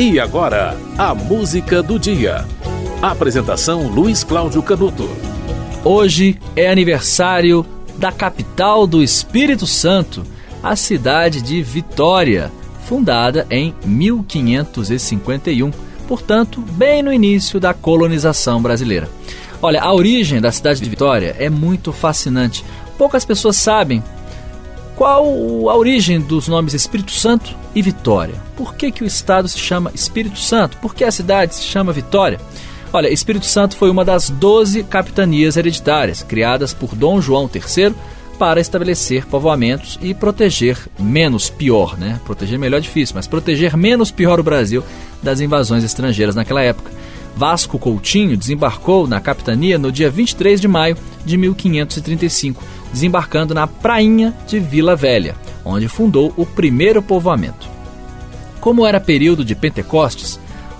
E agora, a música do dia. Apresentação Luiz Cláudio Canuto. Hoje é aniversário da capital do Espírito Santo, a cidade de Vitória, fundada em 1551, portanto, bem no início da colonização brasileira. Olha, a origem da cidade de Vitória é muito fascinante. Poucas pessoas sabem qual a origem dos nomes Espírito Santo e Vitória. Por que, que o estado se chama Espírito Santo? Por que a cidade se chama Vitória? Olha, Espírito Santo foi uma das 12 capitanias hereditárias criadas por Dom João III para estabelecer povoamentos e proteger menos pior, né? Proteger melhor é difícil, mas proteger menos pior o Brasil das invasões estrangeiras naquela época. Vasco Coutinho desembarcou na capitania no dia 23 de maio de 1535, desembarcando na prainha de Vila Velha, onde fundou o primeiro povoamento. Como era período de Pentecostes,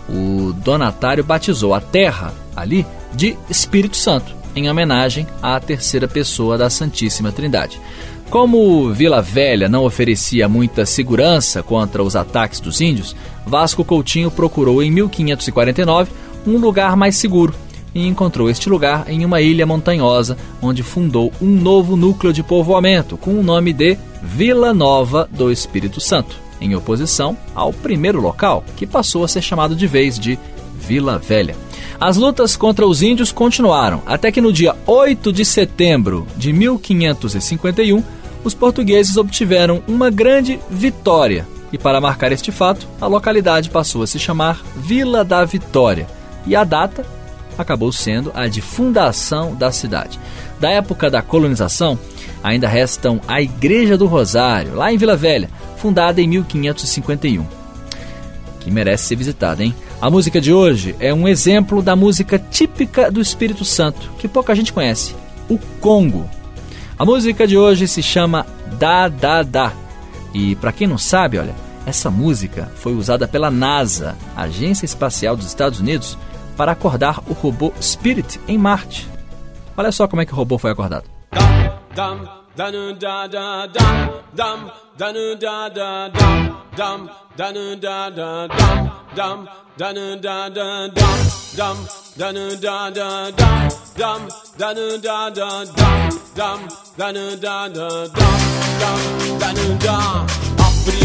o donatário batizou a terra ali de Espírito Santo, em homenagem à terceira pessoa da Santíssima Trindade. Como Vila Velha não oferecia muita segurança contra os ataques dos índios, Vasco Coutinho procurou em 1549 um lugar mais seguro e encontrou este lugar em uma ilha montanhosa, onde fundou um novo núcleo de povoamento com o nome de Vila Nova do Espírito Santo em oposição ao primeiro local, que passou a ser chamado de vez de Vila Velha. As lutas contra os índios continuaram, até que no dia 8 de setembro de 1551, os portugueses obtiveram uma grande vitória. E para marcar este fato, a localidade passou a se chamar Vila da Vitória. E a data acabou sendo a de fundação da cidade. Da época da colonização, ainda restam a Igreja do Rosário, lá em Vila Velha, fundada em 1551. Que merece ser visitada, hein? A música de hoje é um exemplo da música típica do Espírito Santo, que pouca gente conhece, o Congo. A música de hoje se chama Da Da Da. E para quem não sabe, olha, essa música foi usada pela NASA, Agência Espacial dos Estados Unidos, para acordar o robô Spirit em Marte. Olha só como é que o robô foi acordado.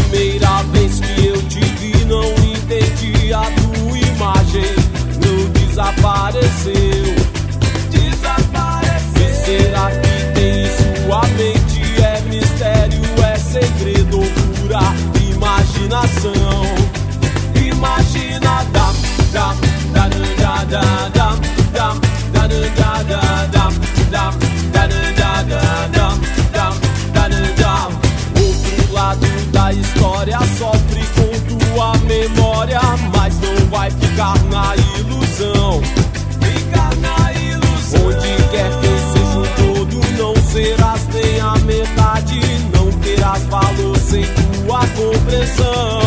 Primeira vez que eu te vi não entendi a tua imagem. Não desapareceu memória, mas não vai ficar na ilusão. Ficar na ilusão. Onde quer que seja um todo, não será metade não terás valor sem tua compreensão.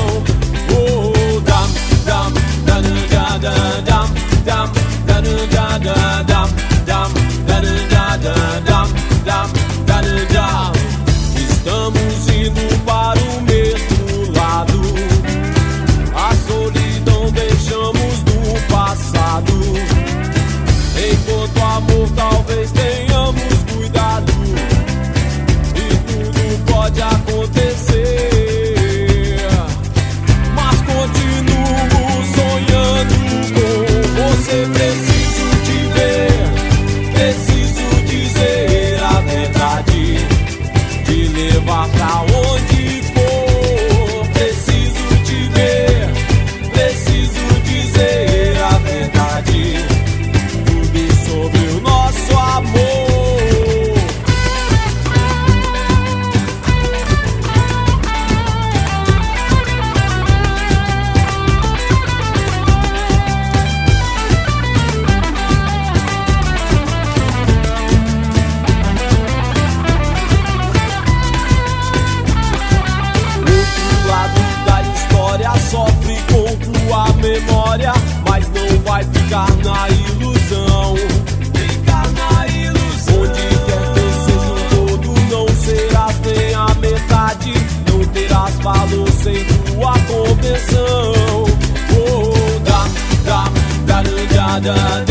sua memória, mas não vai ficar na ilusão. Ficar na ilusão. Onde quer que seja o todo, não serás nem a metade. Não terás valor sem tua compreensão. Oh, da, da, da, da, da, da.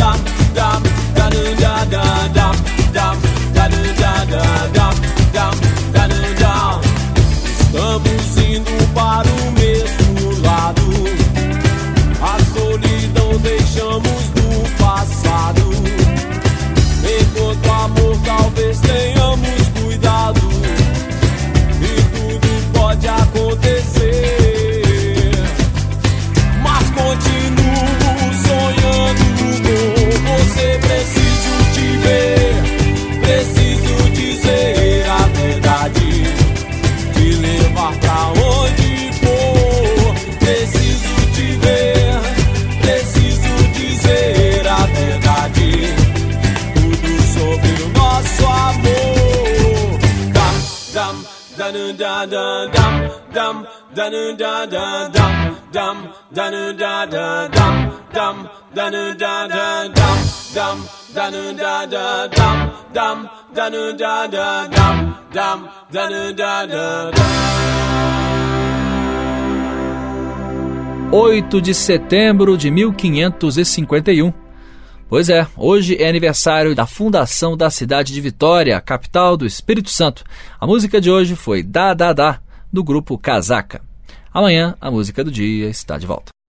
8 de setembro de 1551. Pois é, hoje é aniversário da fundação da cidade de Vitória, capital do Espírito Santo. A música de hoje foi Da Da Da, do grupo Casaca. Amanhã, a música do dia está de volta.